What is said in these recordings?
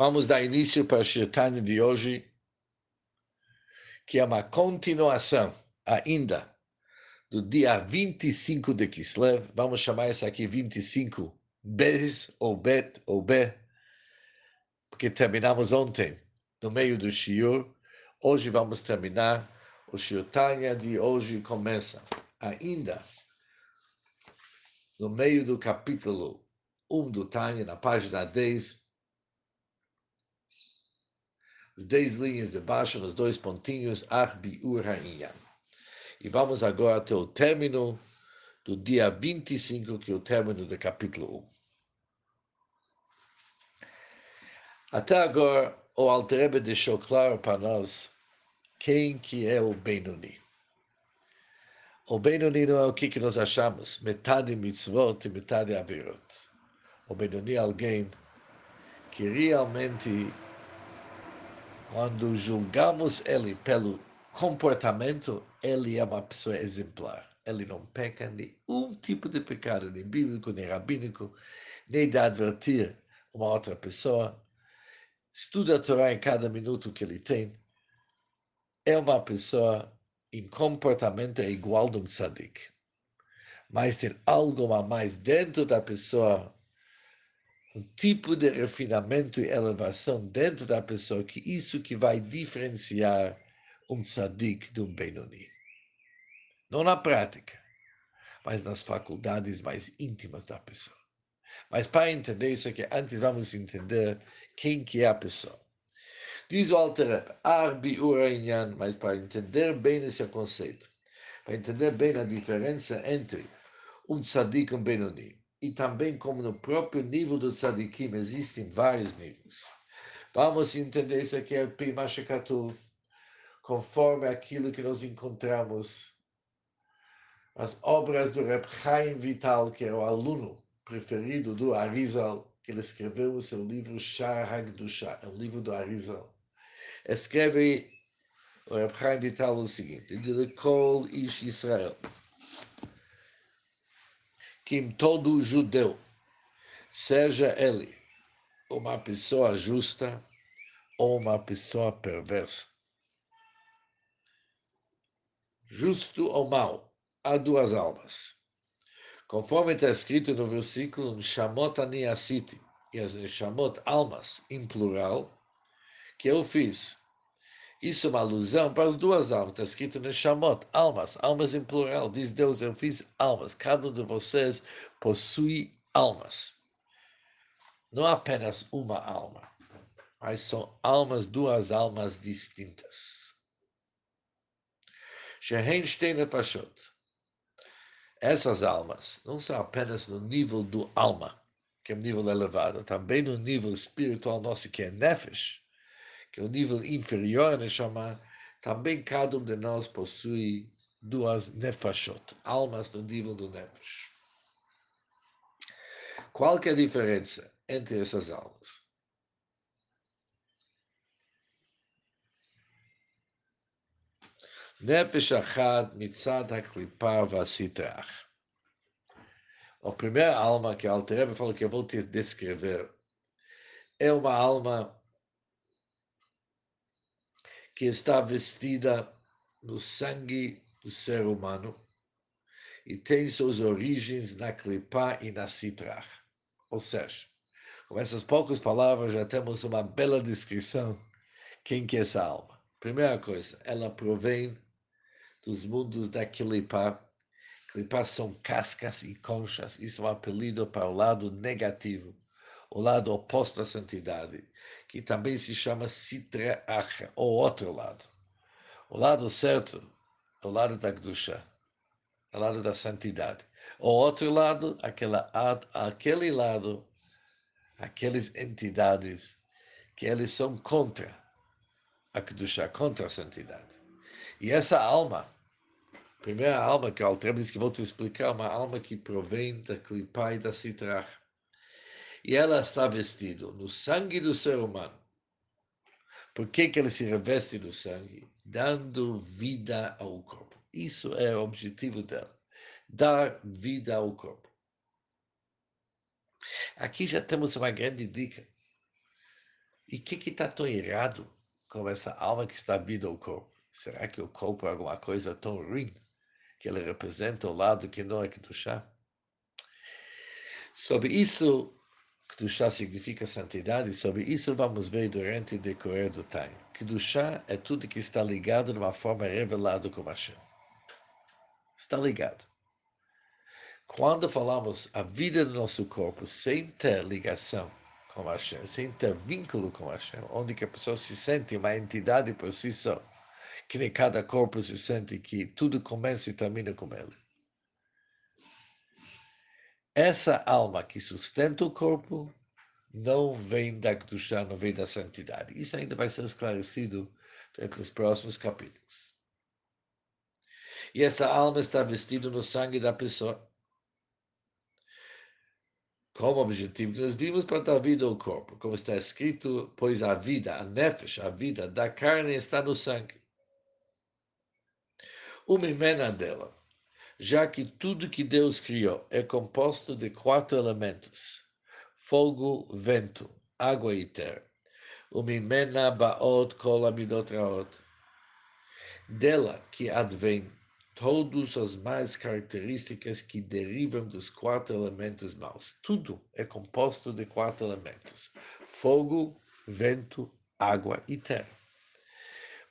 Vamos dar início para a Shirtanya de hoje, que é uma continuação ainda do dia 25 de Kislev. Vamos chamar isso aqui 25 Bez, ou Bet, ou B, porque terminamos ontem no meio do Shiur. Hoje vamos terminar. O Shirtanya de hoje começa ainda no meio do capítulo 1 do Tanya, na página 10, as 10 linhas de baixo, nos dois pontinhos, Arbi Urhainyan. E vamos agora até o término do dia 25, que é o término do capítulo 1. Até agora, o Alterebe deixou claro para nós quem que é o Benoni. O Benoni não é o que, que nós achamos, metade mitzvot e metade avirot. O Benoni é alguém que realmente, quando julgamos ele pelo comportamento, ele é uma pessoa exemplar. Ele não peca nenhum tipo de pecado, nem bíblico, nem rabínico, nem de advertir uma outra pessoa. Estuda a Torá em cada minuto que ele tem. É uma pessoa em comportamento é igual de um tzadik. Mas tem algo a mais dentro da pessoa, um tipo de refinamento e elevação dentro da pessoa, que isso que vai diferenciar um tzadik de um Benoni. Não na prática, mas nas faculdades mais íntimas da pessoa. Mas para entender isso aqui, antes vamos entender quem que é a pessoa. Diz o Alter Arbi Urainyan, mas para entender bem esse conceito, para entender bem a diferença entre um tzadik e um Benoni, e também como no próprio nível do tzadikim existem vários níveis. Vamos entender isso aqui, Prima Shekatuv, conforme aquilo que nós encontramos, as obras do Reb Chaim Vital, que é o aluno preferido do Arizal, que ele escreveu o seu livro Shar Hagdusha, é um livro do Arizal escreve o Reb Chaim Vital o seguinte, de Kol Ish Israel, que todo judeu, seja ele uma pessoa justa ou uma pessoa perversa, justo ou mau, há duas almas. Conforme está escrito no versículo, Shamot Ani Asiti, e as Shamot almas, em plural, que eu fiz. Isso é uma alusão para as duas almas. Está escrito no Shamot, almas, almas em plural. Diz Deus, eu fiz almas. Cada um de vocês possui almas. Não apenas uma alma, mas são almas, duas almas distintas. Essas almas não são apenas no nível do alma, que é um nível elevado, também no nível espiritual nosso, que é Nefesh que é o nível inferior a chamar, também cada um de nós possui duas nefashot, almas no nível do nefesh. Qual que é a diferença entre essas almas? Nefesh achad mitzad haklipa vasitrach. A primeira alma que a Altereba falou que eu vou te descrever é uma alma que está vestida no sangue do ser humano e tem suas origens na clipá e na citrach. Ou seja, com essas poucas palavras já temos uma bela descrição quem que é essa alma. Primeira coisa, ela provém dos mundos da clipá. Clipá são cascas e conchas, isso é um apelido para o lado negativo, o lado oposto à santidade que também se chama Sitra Acha, o outro lado. O lado certo, o lado da Gdusha, o lado da santidade. O outro lado, aquela, aquele lado, aquelas entidades que eles são contra a Kedusha, contra a santidade. E essa alma, primeira alma que o Altrem diz que vou te explicar, uma alma que provém da Klipa e da Sitrach e ela está vestida no sangue do ser humano. Por que, que ele se reveste do sangue? Dando vida ao corpo. Isso é o objetivo dela. Dar vida ao corpo. Aqui já temos uma grande dica. E o que está tão errado com essa alma que está vida ao corpo? Será que o corpo é alguma coisa tão ruim que ele representa o lado que não é Kedushá? Sobre isso, Kedushá significa santidade, sobre isso vamos ver durante o decorrer do time. Kedushá é tudo que está ligado de uma forma revelada com Hashem. Está ligado. Quando falamos a vida do nosso corpo sem ter ligação com Hashem, sem ter vínculo com Hashem, onde que a pessoa se sente uma entidade por si só, que nem cada corpo se sente que tudo começa e termina com ele. Essa alma que sustenta o corpo não vem da Kedushá, não vem da santidade. Isso ainda vai ser esclarecido entre os próximos capítulos. E essa alma está vestida no sangue da pessoa como objetivo que nós vimos para dar vida ao corpo, como está escrito, pois a vida, a nefesh, a vida da carne está no sangue. Uma emenda dela, já que tudo que Deus criou é composto de quatro elementos, fogo, vento, água e terra. Baot kol. Dela que advém todas as mais características que derivam dos quatro elementos maus. Tudo é composto de quatro elementos: fogo, vento, água e terra.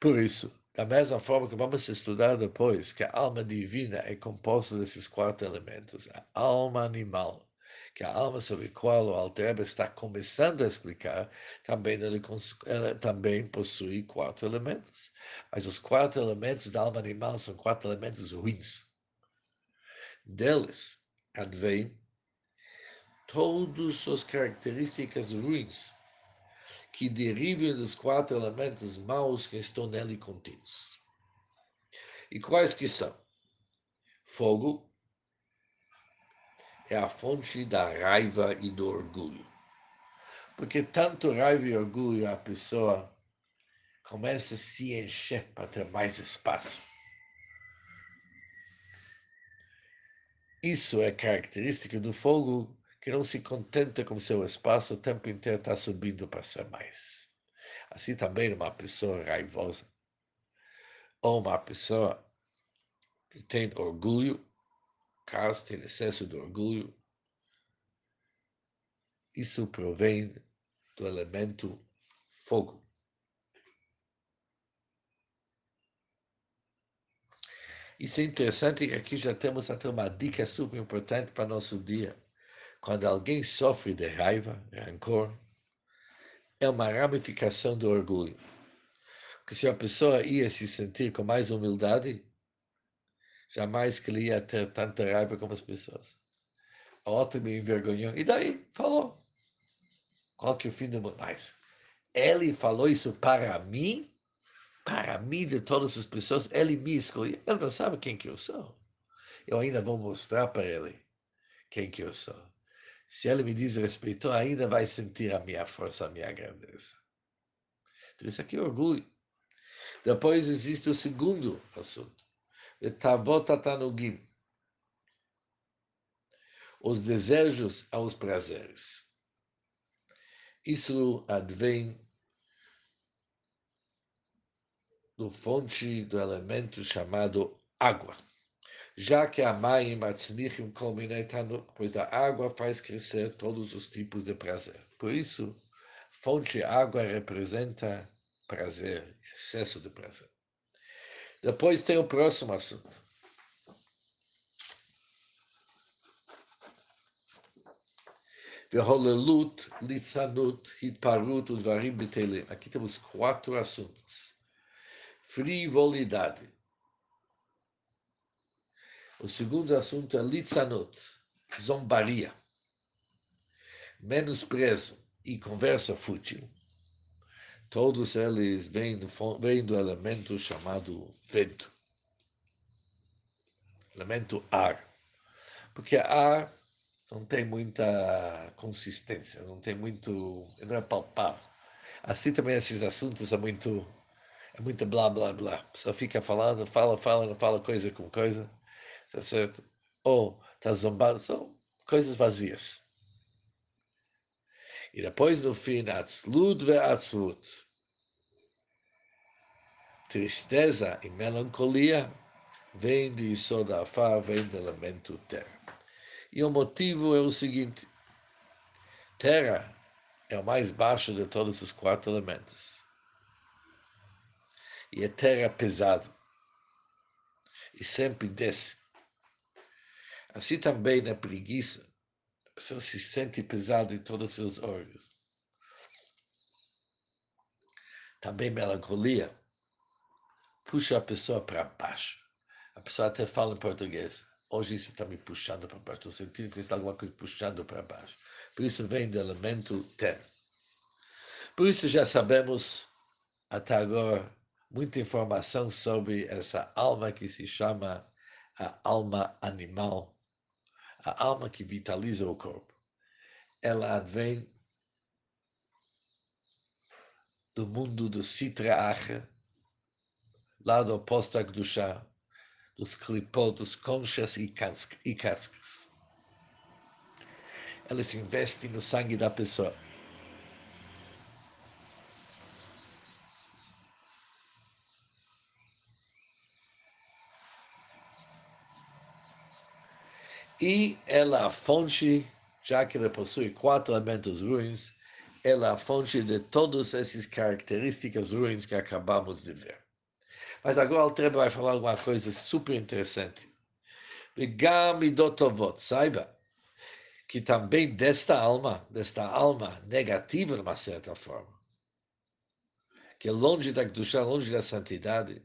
Por isso, da mesma forma que vamos estudar depois que a alma divina é composta desses quatro elementos, a alma animal que a alma sobre a qual o Alter está começando a explicar, também, ele, ela também possui quatro elementos. Mas os quatro elementos da alma animal são quatro elementos ruins. Deles advém todas as características ruins que derivam dos quatro elementos maus que estão nele contidos. E quais que são? Fogo, é a fonte da raiva e do orgulho. Porque tanto raiva e orgulho a pessoa começa a se encher para ter mais espaço. Isso é característica do fogo que não se contenta com seu espaço, o tempo inteiro está subindo para ser mais. Assim também uma pessoa raivosa ou uma pessoa que tem orgulho caso tem excesso de orgulho, isso provém do elemento fogo. Isso é interessante que aqui já temos até uma dica super importante para nosso dia. Quando alguém sofre de raiva, rancor, é uma ramificação do orgulho. Porque se a pessoa ia se sentir com mais humildade, Jamais que ele ia ter tanta raiva como as pessoas. A outra me envergonhou. E daí? Falou. Qual que é o fim do mundo? Mas ele falou isso para mim? Para mim, de todas as pessoas, ele me escolheu. Ele não sabe quem que eu sou. Eu ainda vou mostrar para ele quem que eu sou. Se ele me desrespeitou, ainda vai sentir a minha força, a minha grandeza. Então, isso aqui é orgulho. Depois existe o segundo assunto Tavot Atanugim. Os desejos aos prazeres. Isso advém do fonte do elemento chamado água. Já que a mãe matznichim kolminetanu, pois a água faz crescer todos os tipos de prazer. Por isso, fonte água representa prazer, excesso de prazer. Depois tem o próximo assunto. Veholelut, Litzanut, Hitparut, Udvarim. Aqui temos quatro assuntos. Frivolidade. O segundo assunto é Litzanut, zombaria. Menosprezo e conversa fútil. Todos eles vêm do, vêm do elemento chamado vento. Elemento ar. Porque ar não tem muita consistência, não tem muito. não é palpável. Assim também esses assuntos são muito. é muito blá blá blá. Só fica falando, fala, fala, não fala coisa com coisa. Tá certo? Ou está zombado. São coisas vazias. E depois, no fim, Atzlut ve Atzlut. Tristeza e melancolia vem de Isoda Afar, vem do elemento terra. E o motivo é o seguinte: terra é o mais baixo de todos os quatro elementos. E a terra é pesado. E sempre desce. Assim também na preguiça, a pessoa se sente pesado em todos os seus órgãos. Também melancolia puxa a pessoa para baixo. A pessoa até fala em português. Hoje isso está me puxando para baixo. Estou sentindo que está alguma coisa puxando para baixo. Por isso vem do elemento terra. Por isso já sabemos até agora muita informação sobre essa alma que se chama a alma animal, a alma que vitaliza o corpo. Ela vem do mundo do Sitra Acha, lado oposto do chá, dos clipot, dos conchas e, e cascas. Elas investem no sangue da pessoa. E ela é a fonte, já que ela possui quatro elementos ruins, ela é a fonte de todas essas características ruins que acabamos de ver. Mas agora o Trebe vai falar uma coisa super interessante. Saiba que também desta alma, desta alma negativa, de uma certa forma, que é longe da Kedusha, longe da santidade,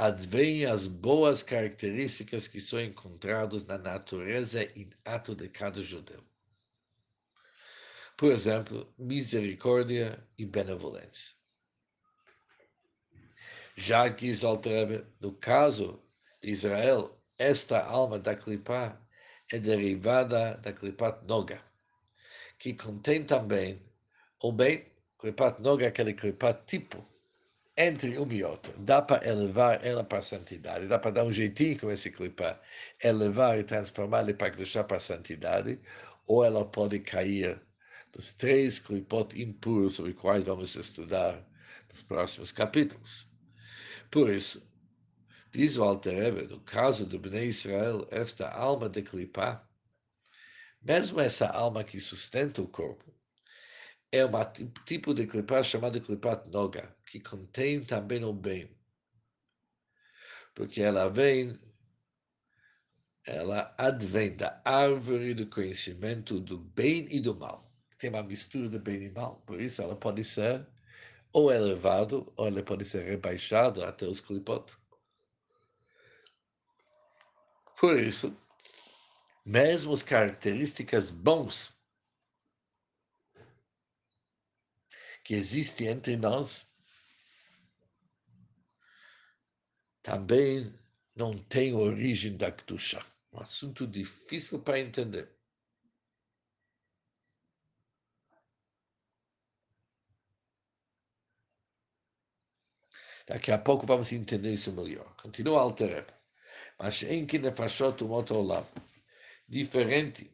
advêm as boas características que são encontradas na natureza inata de cada judeu. Por exemplo, misericórdia e benevolência. Já que Altrebe, no caso de Israel, esta alma da clipá é derivada da clipat noga, que contém também, ou bem, clipat noga é aquele clipat tipo, entre uma e outra. Dá para elevar ela para a santidade, dá para dar um jeitinho com esse clipar, elevar e transformar ele para deixar para a santidade, ou ela pode cair dos três clipot impuros sobre quais vamos estudar nos próximos capítulos. Por isso, diz o Alter no caso do Bnei Israel, esta alma de clipá, mesmo essa alma que sustenta o corpo, é um tipo de clipá chamado clipat noga, que contém também o bem. Porque ela vem, ela advém da árvore do conhecimento do bem e do mal. Tem uma mistura de bem e mal, por isso ela pode ser ou elevado, ou ele pode ser rebaixado até os clipot. Por isso, mesmo as características bons que existem entre nós, também não tem origem da Kedusha. Um assunto difícil para entender. Daqui a pouco vamos entender isso melhor. Continua Altereb. Mas em que nefashot um outro lado. Diferente.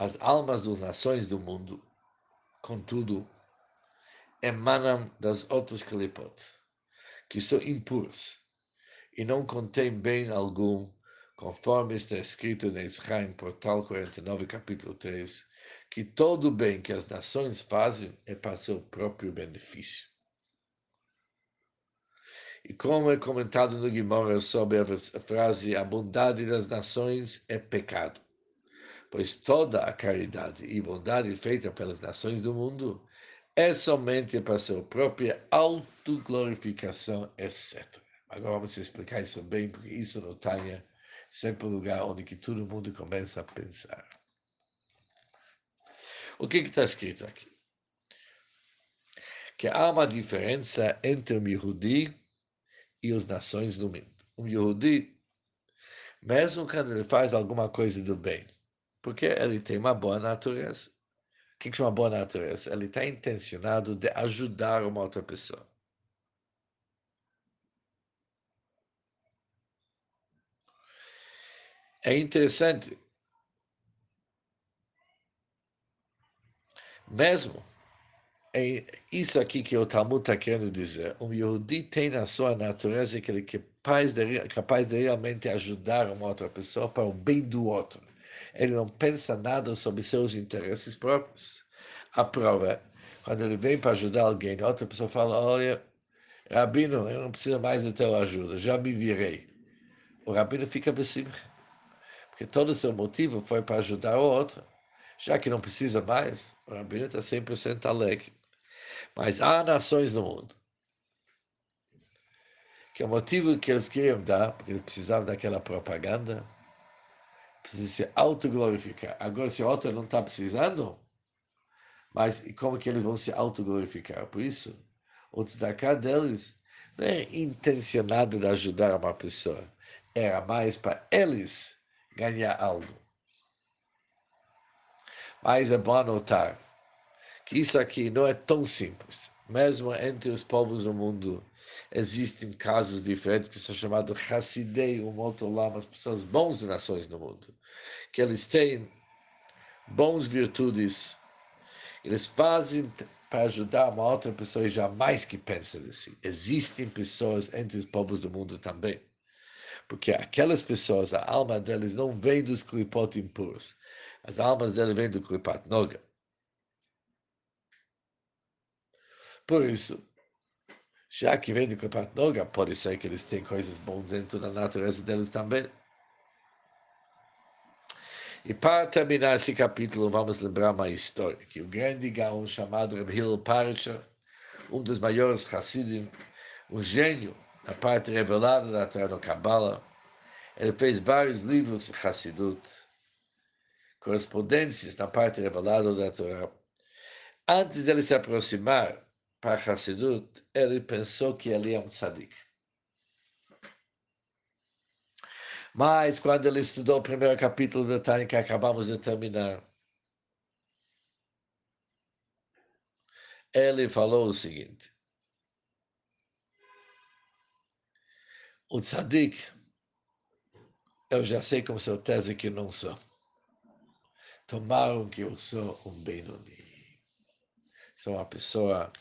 As almas das nações do mundo, contudo, emanam das outras clipot, que são impuras e não contêm bem algum, conforme está escrito em Israel, portal 49, capítulo 3, que todo bem que as nações fazem é para seu próprio benefício. E como é comentado no Guimora sobre a frase a bondade das nações é pecado, pois toda a caridade e bondade feita pelas nações do mundo é somente para sua própria autoglorificação, etc. Agora vamos explicar isso bem, porque isso no Tânia sempre o lugar onde que todo mundo começa a pensar. O que está escrito aqui? Que há uma diferença entre o Yehudi e as nações do mundo. O Yehudi, mesmo quando ele faz alguma coisa do bem, porque ele tem uma boa natureza. O que é uma boa natureza? Ele está intencionado de ajudar uma outra pessoa. É interessante Mesmo, é isso aqui que o Talmud está querendo dizer. Um Yehudi tem na sua natureza que ele é capaz de, capaz de realmente ajudar uma outra pessoa para o bem do outro. Ele não pensa nada sobre seus interesses próprios. A prova quando ele vem para ajudar alguém, outra pessoa fala, olha, Rabino, eu não preciso mais da tua ajuda, já me virei. O Rabino fica besimcha, porque todo o seu motivo foi para ajudar o outro. Já que não precisa mais, o Rabino está 100% alegre. Mas há nações no mundo que o motivo que eles queriam dar, porque eles precisavam daquela propaganda, precisa se autoglorificar. Agora, se outro não está precisando, mas como que eles vão se autoglorificar? Por isso, o tzedakah deles não é intencionado de ajudar uma pessoa, era mais para eles ganhar algo. Mas é bom anotar que isso aqui não é tão simples. Mesmo entre os povos do mundo, existem casos diferentes que são chamados Hassidei, um outro lama, as pessoas bons de nações no mundo, que eles têm bons virtudes, eles fazem para ajudar uma outra pessoa e jamais que pensa assim. Existem pessoas entre os povos do mundo também. Porque aquelas pessoas, a alma deles não vem dos clipot impuros. As almas deles vêm do clipat noga. Por isso, já que vem do clipat noga, pode ser que eles têm coisas boas dentro da natureza deles também. E para terminar esse capítulo, vamos lembrar uma história, que o grande gaon chamado Reb Hillel Parcher, um dos maiores Hassidim, um gênio na parte revelada da Torá Kabbalah, ele fez vários livros de Hassidut, correspondências na parte revelada da Torá. Antes de ele se aproximar para Hassidut, ele pensou que ele é um tzadik. Mas quando ele estudou o primeiro capítulo do Tânia que acabamos de terminar, ele falou o seguinte: o tzadik, eu já sei com certeza que não sou. Tomaram que eu sou um Benoni. Sou uma pessoa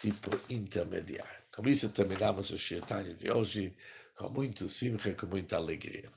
tipo intermediária. Com isso terminamos o Shirtanya de hoje com muito simcha, com muita alegria.